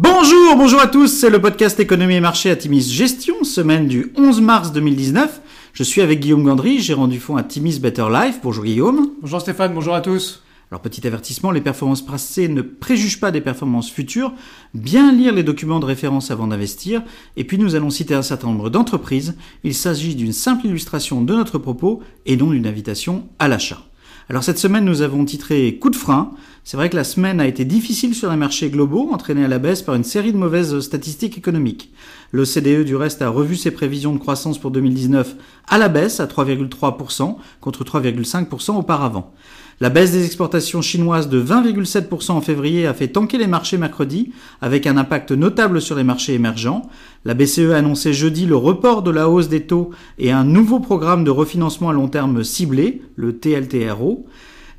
Bonjour, bonjour à tous, c'est le podcast Économie et Marché à Timis Gestion, semaine du 11 mars 2019. Je suis avec Guillaume Gandry, gérant du fonds à Timis Better Life. Bonjour Guillaume. Bonjour Stéphane, bonjour à tous. Alors petit avertissement, les performances passées ne préjugent pas des performances futures. Bien lire les documents de référence avant d'investir. Et puis nous allons citer un certain nombre d'entreprises. Il s'agit d'une simple illustration de notre propos et non d'une invitation à l'achat. Alors cette semaine, nous avons titré Coup de frein. C'est vrai que la semaine a été difficile sur les marchés globaux, entraînée à la baisse par une série de mauvaises statistiques économiques. L'OCDE du reste a revu ses prévisions de croissance pour 2019 à la baisse à 3,3% contre 3,5% auparavant. La baisse des exportations chinoises de 20,7% en février a fait tanker les marchés mercredi, avec un impact notable sur les marchés émergents. La BCE a annoncé jeudi le report de la hausse des taux et un nouveau programme de refinancement à long terme ciblé, le TLTRO.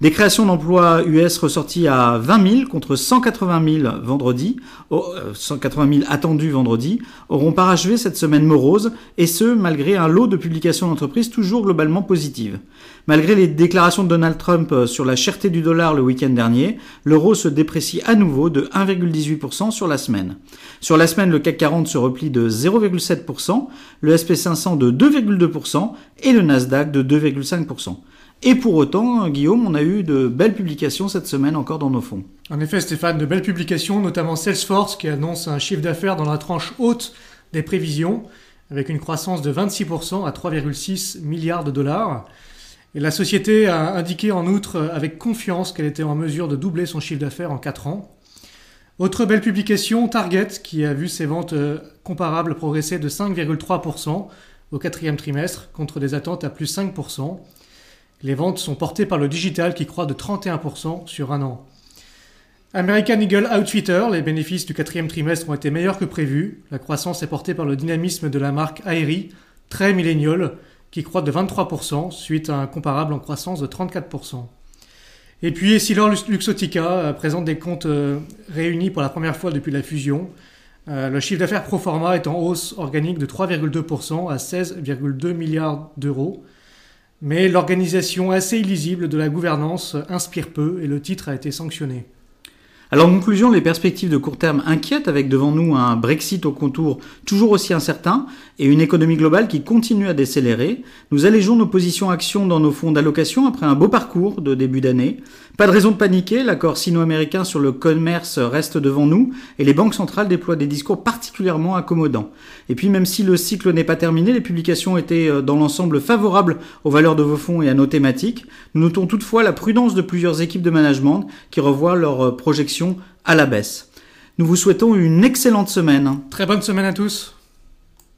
Des créations d'emplois US ressorties à 20 000 contre 180 000 vendredi, 180 000 attendus vendredi, auront parachevé cette semaine morose, et ce, malgré un lot de publications d'entreprises toujours globalement positives. Malgré les déclarations de Donald Trump sur la cherté du dollar le week-end dernier, l'euro se déprécie à nouveau de 1,18% sur la semaine. Sur la semaine, le CAC 40 se replie de 0,7%, le SP500 de 2,2% et le Nasdaq de 2,5%. Et pour autant, Guillaume, on a eu de belles publications cette semaine encore dans nos fonds. En effet, Stéphane, de belles publications, notamment Salesforce qui annonce un chiffre d'affaires dans la tranche haute des prévisions, avec une croissance de 26% à 3,6 milliards de dollars. Et la société a indiqué en outre avec confiance qu'elle était en mesure de doubler son chiffre d'affaires en 4 ans. Autre belle publication, Target, qui a vu ses ventes euh, comparables progresser de 5,3% au quatrième trimestre, contre des attentes à plus 5%. Les ventes sont portées par le digital qui croît de 31% sur un an. American Eagle Outfitter, les bénéfices du quatrième trimestre ont été meilleurs que prévu. La croissance est portée par le dynamisme de la marque Aerie, très millénial, qui croît de 23% suite à un comparable en croissance de 34%. Et puis Essilor Luxotica euh, présente des comptes euh, réunis pour la première fois depuis la fusion. Euh, le chiffre d'affaires pro forma est en hausse organique de 3,2% à 16,2 milliards d'euros. Mais l'organisation assez illisible de la gouvernance inspire peu et le titre a été sanctionné. Alors en conclusion, les perspectives de court terme inquiètent avec devant nous un Brexit au contour toujours aussi incertain et une économie globale qui continue à décélérer. Nous allégeons nos positions actions dans nos fonds d'allocation après un beau parcours de début d'année. Pas de raison de paniquer, l'accord sino-américain sur le commerce reste devant nous et les banques centrales déploient des discours particulièrement accommodants. Et puis même si le cycle n'est pas terminé, les publications étaient euh, dans l'ensemble favorables aux valeurs de vos fonds et à nos thématiques. Nous notons toutefois la prudence de plusieurs équipes de management qui revoient leurs euh, à la baisse. Nous vous souhaitons une excellente semaine. Très bonne semaine à tous.